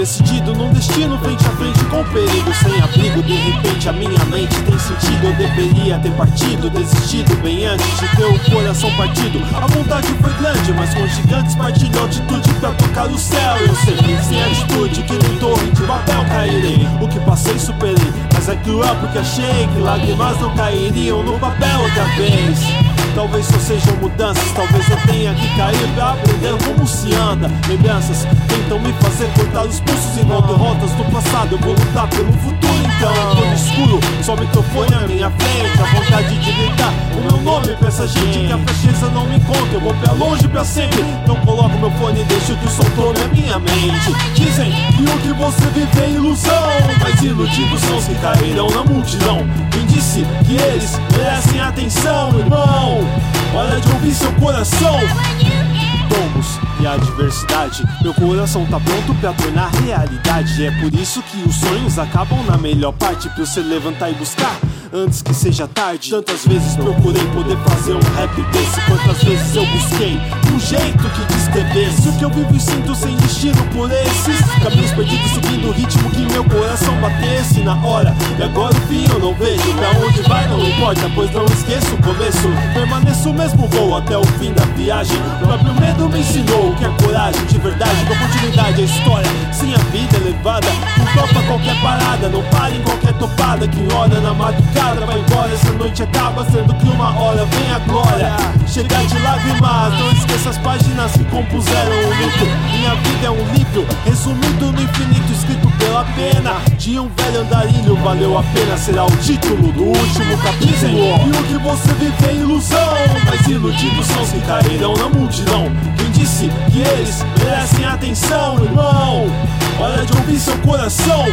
decidido num destino frente a frente com perigo sem abrigo. De repente a minha mente tem sentido. Eu deveria ter partido, desistido bem antes de ter o coração partido. A vontade foi grande, mas com gigantes partilhou altitude pra tocar o céu. Eu sei, sem atitude que nem torre de papel cairei. O que passei superei, mas é cruel porque achei que lágrimas não cairiam no papel outra vez. Talvez só sejam mudanças, talvez eu tenha que cair pra como se anda. Lembranças tentam me fazer cortar os pulsos e não derrotas do passado. Eu vou lutar pelo futuro, então tô no escuro. Só microfone à minha frente, a vontade de gritar o meu nome pra essa gente que a fraqueza não me encontra. Eu vou pra longe pra sempre. Então coloco meu fone e deixo que o som tome a minha mente. Dizem que o que você vive é ilusão, mas iludidos são os que cairão na multidão. Quem disse que eles merecem atenção, irmão? Hora de ouvir seu coração. E adversidade, meu coração tá pronto pra tornar realidade. É por isso que os sonhos acabam na melhor parte pra se levantar e buscar antes que seja tarde. Tantas vezes procurei poder fazer um rap desse. Quantas vezes eu busquei um jeito que descrevesse o que eu vivo e sinto sem destino por esses caminhos perdidos, seguindo o ritmo que meu coração batesse na hora. E agora o fim eu não vejo. Pra onde vai não importa, pois não esqueço o começo. Permaneço mesmo voo até o fim da viagem. O próprio medo me ensinou o que é coragem de verdade. Com oportunidade, a história, sim, a vida elevada. Não topa qualquer parada, não para em qualquer topada. Que hora na madrugada vai embora, essa noite acaba sendo que uma hora vem a glória. Chegar de lágrimas, não esqueça as páginas que compuseram o mito. Minha vida é um livro, resumido no infinito, escrito pela pena de um velho andarilho. Valeu a pena, será o título do último capítulo. E o que você vive é ilusão, mas iludidos são os que cairão na multidão. Quem disse que eles merecem atenção, irmão? Hora de ouvir seu coração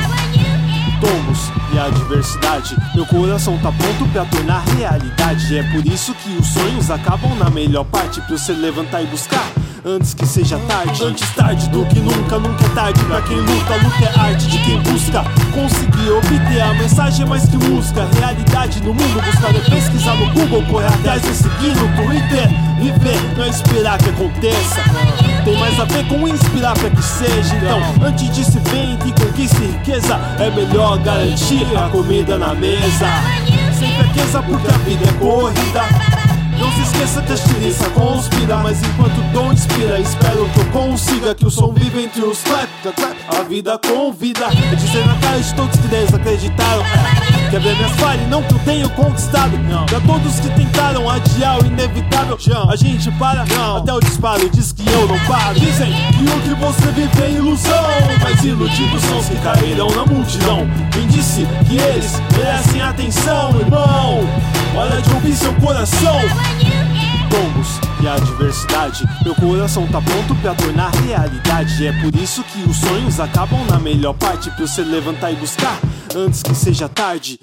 adversidade. Meu coração tá pronto pra tornar realidade. É por isso que os sonhos acabam na melhor parte pra se levantar e buscar. Antes que seja tarde, antes tarde do que nunca, nunca é tarde pra quem luta. Luta é arte de quem busca conseguir obter a mensagem mais que música. Realidade no mundo, buscar é pesquisar no Google, correr atrás e seguir no Twitter. Viver não é esperar que aconteça. Tem mais a ver com inspirar pra que seja. Então, antes de se vender e conquiste riqueza, é melhor garantir a comida na mesa. Sem fraqueza, porque a vida é corrida. Não se esqueça que a estilista conspira Mas enquanto o dom inspira Espero que eu consiga Que o som vive entre os clap, clap A vida convida É dizer na cara de todos que desacreditaram. Quer ver minhas falhas? Não que eu tenho conquistado não. Pra todos que tentaram adiar o inevitável A gente para não. até o disparo Diz que eu não paro Dizem que o que você vive é ilusão Mas iludidos são os que cairão na multidão Quem disse que eles merecem atenção, irmão? Hora de ouvir seu coração tombos e adversidade. Meu coração tá pronto pra tornar realidade. É por isso que os sonhos acabam na melhor parte pra se levantar e buscar antes que seja tarde.